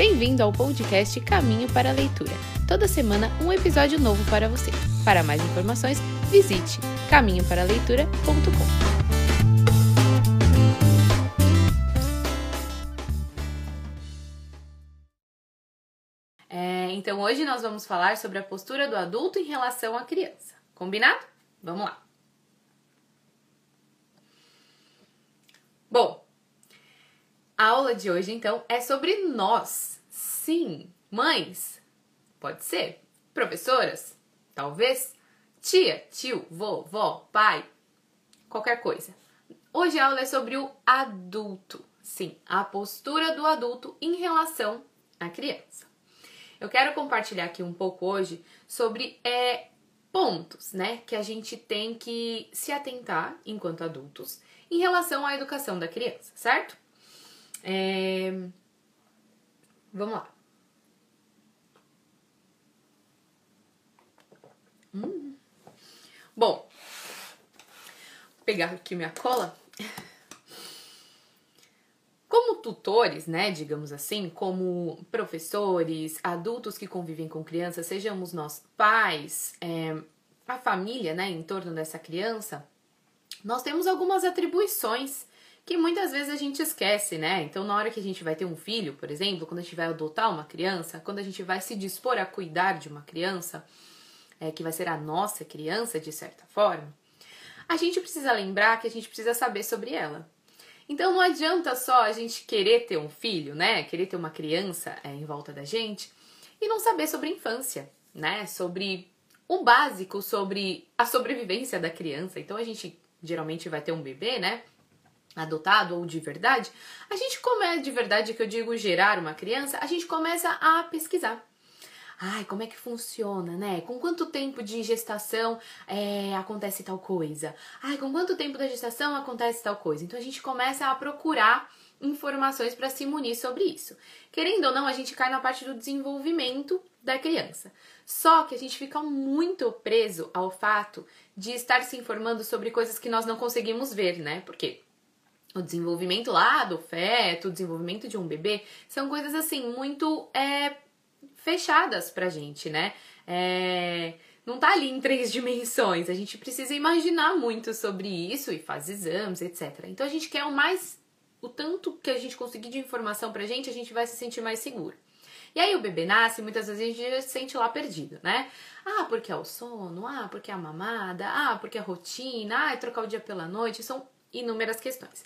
Bem-vindo ao podcast Caminho para a Leitura. Toda semana um episódio novo para você. Para mais informações, visite caminhoparaleitura.com. É, então hoje nós vamos falar sobre a postura do adulto em relação à criança. Combinado? Vamos lá. Bom, a aula de hoje então é sobre nós. Sim, mães, pode ser, professoras, talvez, tia, tio, vovó, pai, qualquer coisa. Hoje a aula é sobre o adulto. Sim, a postura do adulto em relação à criança. Eu quero compartilhar aqui um pouco hoje sobre é, pontos, né, que a gente tem que se atentar enquanto adultos em relação à educação da criança, certo? É... Vamos lá. Hum. Bom, vou pegar aqui minha cola. Como tutores, né, digamos assim, como professores, adultos que convivem com crianças, sejamos nós pais, é, a família, né, em torno dessa criança, nós temos algumas atribuições que muitas vezes a gente esquece, né? Então, na hora que a gente vai ter um filho, por exemplo, quando a gente vai adotar uma criança, quando a gente vai se dispor a cuidar de uma criança, é, que vai ser a nossa criança, de certa forma, a gente precisa lembrar que a gente precisa saber sobre ela. Então não adianta só a gente querer ter um filho, né? Querer ter uma criança é, em volta da gente e não saber sobre a infância, né? Sobre o básico, sobre a sobrevivência da criança. Então a gente geralmente vai ter um bebê, né? Adotado ou de verdade. A gente começa de verdade que eu digo gerar uma criança, a gente começa a pesquisar. Ai, como é que funciona, né? Com quanto tempo de gestação é, acontece tal coisa? Ai, com quanto tempo da gestação acontece tal coisa? Então a gente começa a procurar informações para se munir sobre isso. Querendo ou não, a gente cai na parte do desenvolvimento da criança. Só que a gente fica muito preso ao fato de estar se informando sobre coisas que nós não conseguimos ver, né? Porque o desenvolvimento lá do feto, o desenvolvimento de um bebê, são coisas assim muito é, fechadas pra gente, né? É, não tá ali em três dimensões. A gente precisa imaginar muito sobre isso e faz exames, etc. Então a gente quer o mais. O tanto que a gente conseguir de informação pra gente, a gente vai se sentir mais seguro. E aí o bebê nasce, muitas vezes a gente se sente lá perdido, né? Ah, porque é o sono, ah, porque é a mamada, ah, porque é a rotina, ah, é trocar o dia pela noite, são inúmeras questões.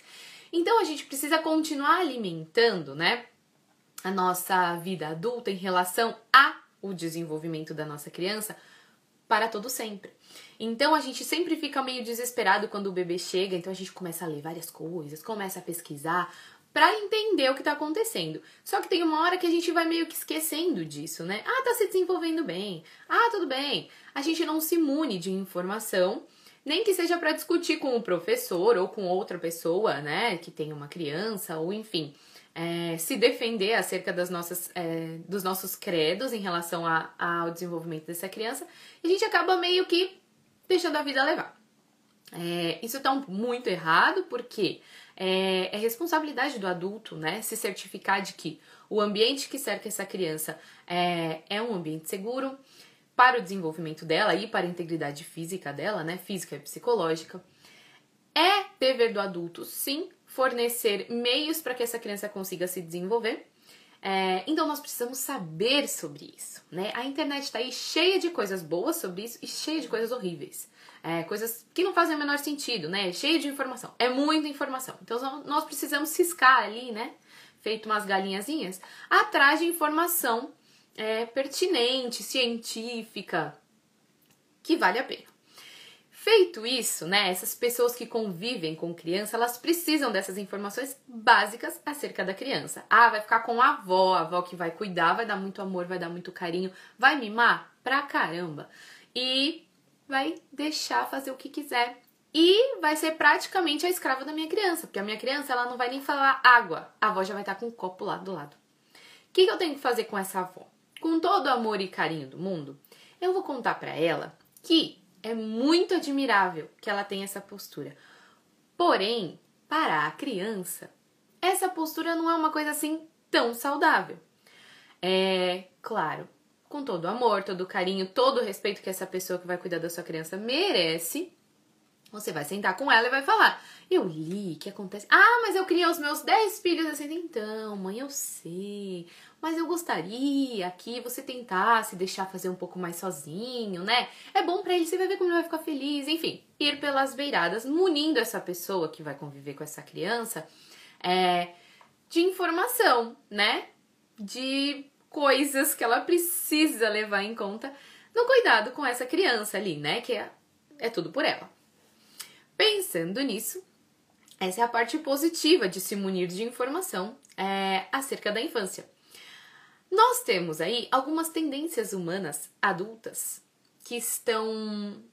Então a gente precisa continuar alimentando, né? a nossa vida adulta em relação a o desenvolvimento da nossa criança para todo sempre. Então a gente sempre fica meio desesperado quando o bebê chega, então a gente começa a ler várias coisas, começa a pesquisar para entender o que está acontecendo. Só que tem uma hora que a gente vai meio que esquecendo disso, né? Ah, tá se desenvolvendo bem. Ah, tudo bem. A gente não se imune de informação, nem que seja para discutir com o professor ou com outra pessoa, né, que tem uma criança ou enfim é, se defender acerca das nossas, é, dos nossos credos em relação a, ao desenvolvimento dessa criança, a gente acaba meio que deixando a vida levar. É, isso está muito errado porque é, é, responsabilidade do adulto, né, se certificar de que o ambiente que cerca essa criança é, é um ambiente seguro para o desenvolvimento dela e para a integridade física dela, né, física e psicológica. É dever do adulto, sim, fornecer meios para que essa criança consiga se desenvolver. É, então nós precisamos saber sobre isso, né? A internet está aí cheia de coisas boas sobre isso e cheia de coisas horríveis. É, coisas que não fazem o menor sentido, né? Cheia de informação. É muita informação. Então nós precisamos ciscar ali, né? Feito umas galinhazinhas, atrás de informação é, pertinente, científica, que vale a pena. Feito isso, né, essas pessoas que convivem com criança, elas precisam dessas informações básicas acerca da criança. Ah, vai ficar com a avó, a avó que vai cuidar, vai dar muito amor, vai dar muito carinho, vai mimar pra caramba. E vai deixar fazer o que quiser. E vai ser praticamente a escrava da minha criança, porque a minha criança ela não vai nem falar água, a avó já vai estar com um copo lá do lado. O que, que eu tenho que fazer com essa avó? Com todo o amor e carinho do mundo, eu vou contar para ela que é muito admirável que ela tenha essa postura. Porém, para a criança, essa postura não é uma coisa assim tão saudável. É, claro, com todo o amor, todo o carinho, todo o respeito que essa pessoa que vai cuidar da sua criança merece, você vai sentar com ela e vai falar: Eu li que acontece. Ah, mas eu criei os meus 10 filhos assim. Então, mãe, eu sei. Mas eu gostaria que você tentasse deixar fazer um pouco mais sozinho, né? É bom para ele, você vai ver como ele vai ficar feliz. Enfim, ir pelas beiradas, munindo essa pessoa que vai conviver com essa criança é, de informação, né? De coisas que ela precisa levar em conta no cuidado com essa criança ali, né? Que é, é tudo por ela. Pensando nisso, essa é a parte positiva de se munir de informação é, acerca da infância. Nós temos aí algumas tendências humanas adultas que estão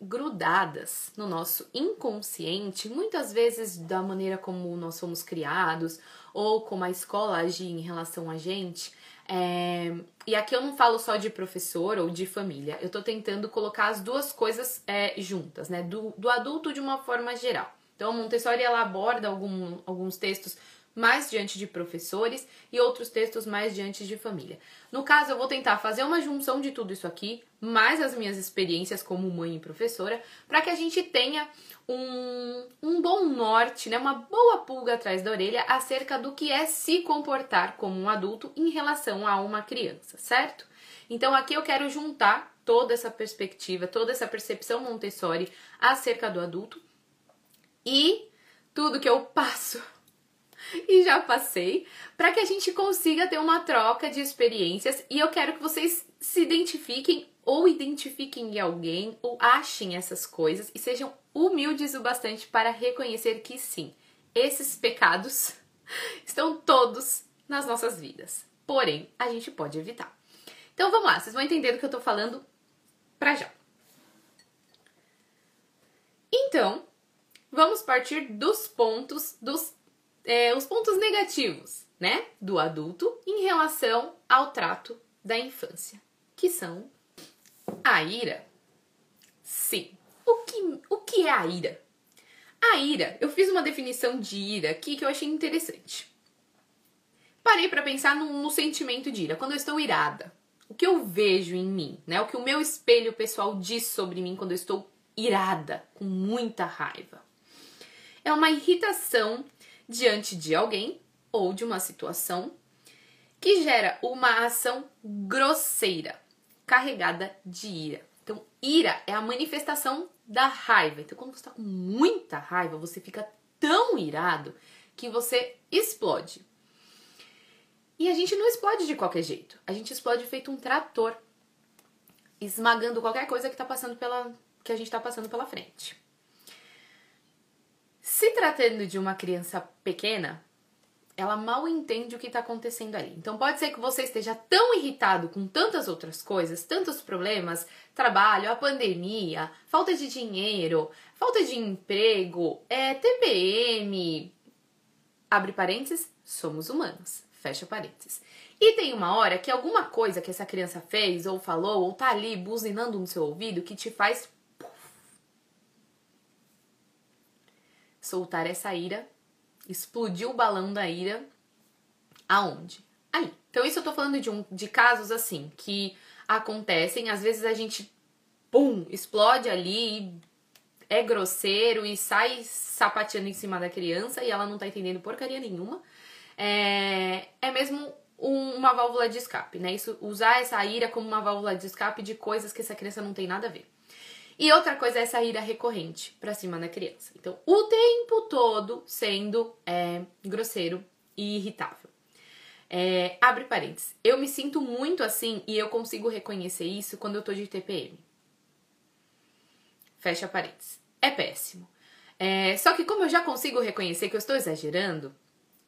grudadas no nosso inconsciente, muitas vezes da maneira como nós fomos criados ou como a escola agia em relação a gente. É... E aqui eu não falo só de professor ou de família, eu tô tentando colocar as duas coisas é, juntas, né? Do, do adulto de uma forma geral. Então, Montessori ela aborda algum, alguns textos mais diante de professores e outros textos mais diante de família. No caso, eu vou tentar fazer uma junção de tudo isso aqui, mais as minhas experiências como mãe e professora, para que a gente tenha um, um bom norte, né, uma boa pulga atrás da orelha acerca do que é se comportar como um adulto em relação a uma criança, certo? Então aqui eu quero juntar toda essa perspectiva, toda essa percepção Montessori acerca do adulto e tudo que eu passo e já passei, para que a gente consiga ter uma troca de experiências e eu quero que vocês se identifiquem ou identifiquem em alguém ou achem essas coisas e sejam humildes o bastante para reconhecer que sim, esses pecados estão todos nas nossas vidas. Porém, a gente pode evitar. Então vamos lá, vocês vão entender do que eu tô falando pra já. Então, vamos partir dos pontos dos é, os pontos negativos, né, do adulto em relação ao trato da infância, que são a ira. Sim. O que, o que é a ira? A ira, eu fiz uma definição de ira aqui que eu achei interessante. Parei para pensar no, no sentimento de ira, quando eu estou irada. O que eu vejo em mim, né? O que o meu espelho pessoal diz sobre mim quando eu estou irada, com muita raiva. É uma irritação diante de alguém ou de uma situação que gera uma ação grosseira, carregada de ira. Então, ira é a manifestação da raiva. Então, quando você está com muita raiva, você fica tão irado que você explode. E a gente não explode de qualquer jeito. A gente explode feito um trator, esmagando qualquer coisa que tá passando pela que a gente está passando pela frente. Se tratando de uma criança pequena, ela mal entende o que está acontecendo ali. Então pode ser que você esteja tão irritado com tantas outras coisas, tantos problemas, trabalho, a pandemia, falta de dinheiro, falta de emprego, é, TPM. Abre parênteses, somos humanos. Fecha parênteses. E tem uma hora que alguma coisa que essa criança fez ou falou ou tá ali buzinando no seu ouvido que te faz soltar essa ira, explodir o balão da ira aonde? Ali. Então isso eu tô falando de um de casos assim que acontecem, às vezes a gente pum, explode ali, é grosseiro e sai sapateando em cima da criança e ela não tá entendendo porcaria nenhuma. É, é mesmo um, uma válvula de escape, né? Isso, usar essa ira como uma válvula de escape de coisas que essa criança não tem nada a ver. E outra coisa é essa ira recorrente pra cima da criança. Então, o tempo todo sendo é, grosseiro e irritável. É, abre parênteses. Eu me sinto muito assim e eu consigo reconhecer isso quando eu tô de TPM. Fecha parênteses. É péssimo. É, só que como eu já consigo reconhecer que eu estou exagerando,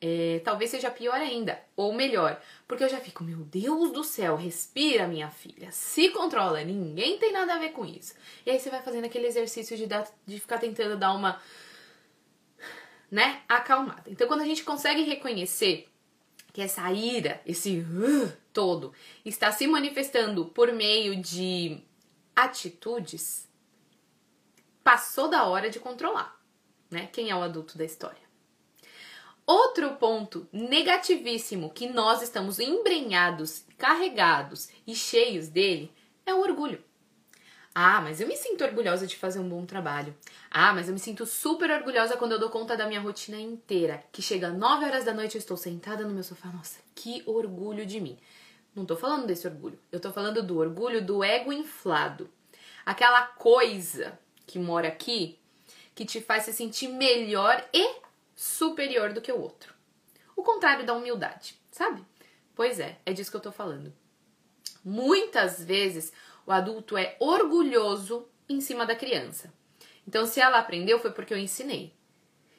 é, talvez seja pior ainda, ou melhor, porque eu já fico, meu Deus do céu, respira, minha filha, se controla, ninguém tem nada a ver com isso. E aí você vai fazendo aquele exercício de, dar, de ficar tentando dar uma, né, acalmada. Então, quando a gente consegue reconhecer que essa ira, esse uh, todo, está se manifestando por meio de atitudes, passou da hora de controlar, né? Quem é o adulto da história? Outro ponto negativíssimo que nós estamos embrenhados, carregados e cheios dele é o orgulho. Ah, mas eu me sinto orgulhosa de fazer um bom trabalho. Ah, mas eu me sinto super orgulhosa quando eu dou conta da minha rotina inteira. Que chega às 9 horas da noite eu estou sentada no meu sofá. Nossa, que orgulho de mim. Não tô falando desse orgulho. Eu tô falando do orgulho do ego inflado. Aquela coisa que mora aqui que te faz se sentir melhor e superior do que o outro. O contrário da humildade, sabe? Pois é, é disso que eu tô falando. Muitas vezes o adulto é orgulhoso em cima da criança. Então, se ela aprendeu, foi porque eu ensinei.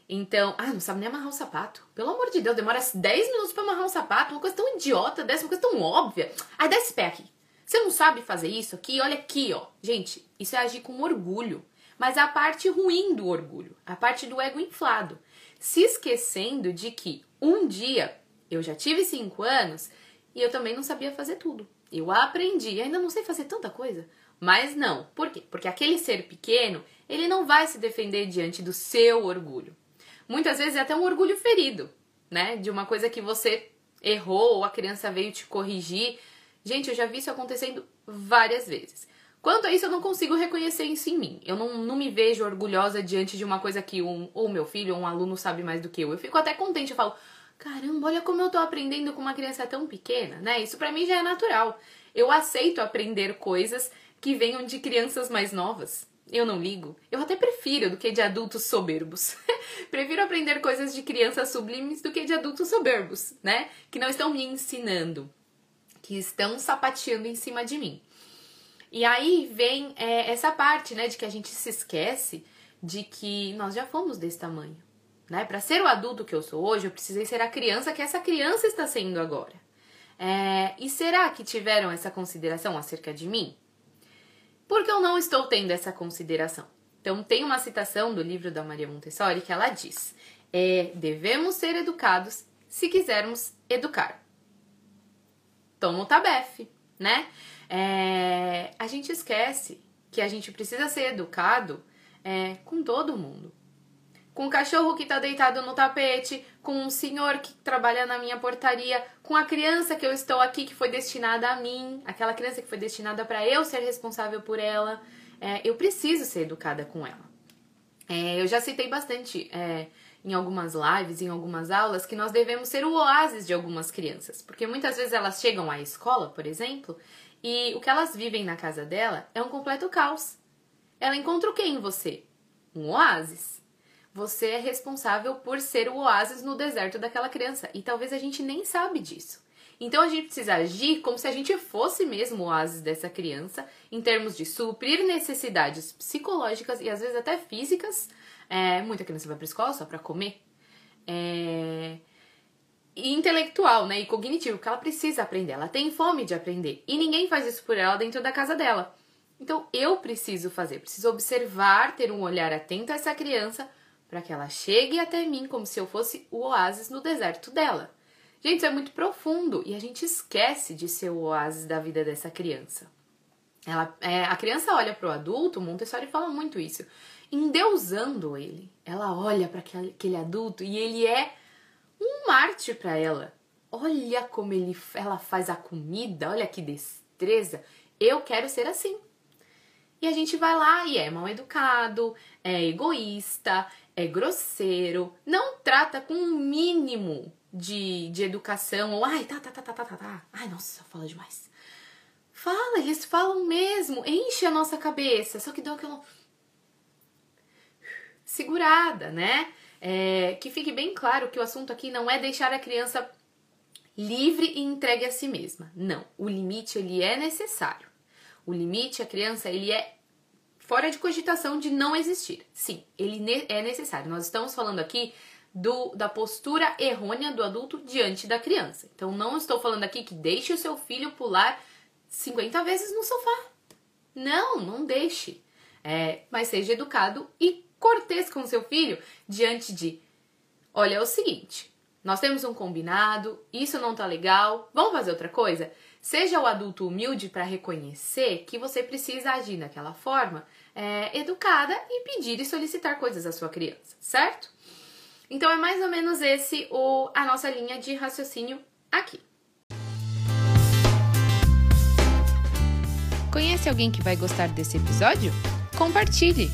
Então, ah, não sabe nem amarrar um sapato. Pelo amor de Deus, demora 10 minutos para amarrar um sapato, uma coisa tão idiota dessa, uma coisa tão óbvia. Ai, dá esse pé aqui. Você não sabe fazer isso aqui? Olha aqui, ó. Gente, isso é agir com orgulho. Mas a parte ruim do orgulho, a parte do ego inflado. Se esquecendo de que um dia eu já tive 5 anos e eu também não sabia fazer tudo. Eu aprendi, ainda não sei fazer tanta coisa. Mas não. Por quê? Porque aquele ser pequeno, ele não vai se defender diante do seu orgulho. Muitas vezes é até um orgulho ferido, né? De uma coisa que você errou ou a criança veio te corrigir. Gente, eu já vi isso acontecendo várias vezes. Quanto a isso, eu não consigo reconhecer isso em mim. Eu não, não me vejo orgulhosa diante de uma coisa que um, ou meu filho ou um aluno sabe mais do que eu. Eu fico até contente, eu falo, caramba, olha como eu tô aprendendo com uma criança tão pequena, né? Isso para mim já é natural. Eu aceito aprender coisas que venham de crianças mais novas. Eu não ligo. Eu até prefiro do que de adultos soberbos. prefiro aprender coisas de crianças sublimes do que de adultos soberbos, né? Que não estão me ensinando, que estão sapateando em cima de mim. E aí vem é, essa parte, né, de que a gente se esquece de que nós já fomos desse tamanho. Né? Para ser o adulto que eu sou hoje, eu precisei ser a criança que essa criança está sendo agora. É, e será que tiveram essa consideração acerca de mim? Porque eu não estou tendo essa consideração. Então, tem uma citação do livro da Maria Montessori que ela diz: é, devemos ser educados se quisermos educar. Toma o tabefe, né? É, a gente esquece que a gente precisa ser educado é, com todo mundo com o cachorro que está deitado no tapete, com um senhor que trabalha na minha portaria, com a criança que eu estou aqui que foi destinada a mim, aquela criança que foi destinada para eu ser responsável por ela. É, eu preciso ser educada com ela. É, eu já citei bastante é, em algumas lives, em algumas aulas, que nós devemos ser o oásis de algumas crianças, porque muitas vezes elas chegam à escola, por exemplo, e o que elas vivem na casa dela é um completo caos. Ela encontra o que em você? Um oásis você é responsável por ser o oásis no deserto daquela criança. E talvez a gente nem sabe disso. Então a gente precisa agir como se a gente fosse mesmo o oásis dessa criança, em termos de suprir necessidades psicológicas e às vezes até físicas. É, muita criança vai para escola só para comer. É, intelectual, né, e cognitivo, que ela precisa aprender, ela tem fome de aprender. E ninguém faz isso por ela dentro da casa dela. Então eu preciso fazer, preciso observar, ter um olhar atento a essa criança para que ela chegue até mim como se eu fosse o oásis no deserto dela. Gente, isso é muito profundo e a gente esquece de ser o oásis da vida dessa criança. Ela, é, a criança olha para o adulto, Montessori fala muito isso, endeusando ele. Ela olha para aquele, aquele adulto e ele é um Marte para ela. Olha como ele, ela faz a comida, olha que destreza. Eu quero ser assim. E a gente vai lá e é mal educado, é egoísta, é grosseiro, não trata com um mínimo de, de educação, ou ai, tá, tá, tá, tá, tá, tá, tá. Ai, nossa, fala demais. Fala, eles falam mesmo, enche a nossa cabeça, só que dá aquela segurada, né? É, que fique bem claro que o assunto aqui não é deixar a criança livre e entregue a si mesma. Não, o limite ele é necessário. O limite, a criança, ele é fora de cogitação de não existir. Sim, ele é necessário. Nós estamos falando aqui do, da postura errônea do adulto diante da criança. Então, não estou falando aqui que deixe o seu filho pular 50 vezes no sofá. Não, não deixe. É, mas seja educado e cortês com seu filho diante de: olha, é o seguinte, nós temos um combinado, isso não tá legal, vamos fazer outra coisa? Seja o adulto humilde para reconhecer que você precisa agir daquela forma é, educada e pedir e solicitar coisas à sua criança, certo? Então é mais ou menos esse o, a nossa linha de raciocínio aqui. Conhece alguém que vai gostar desse episódio? Compartilhe!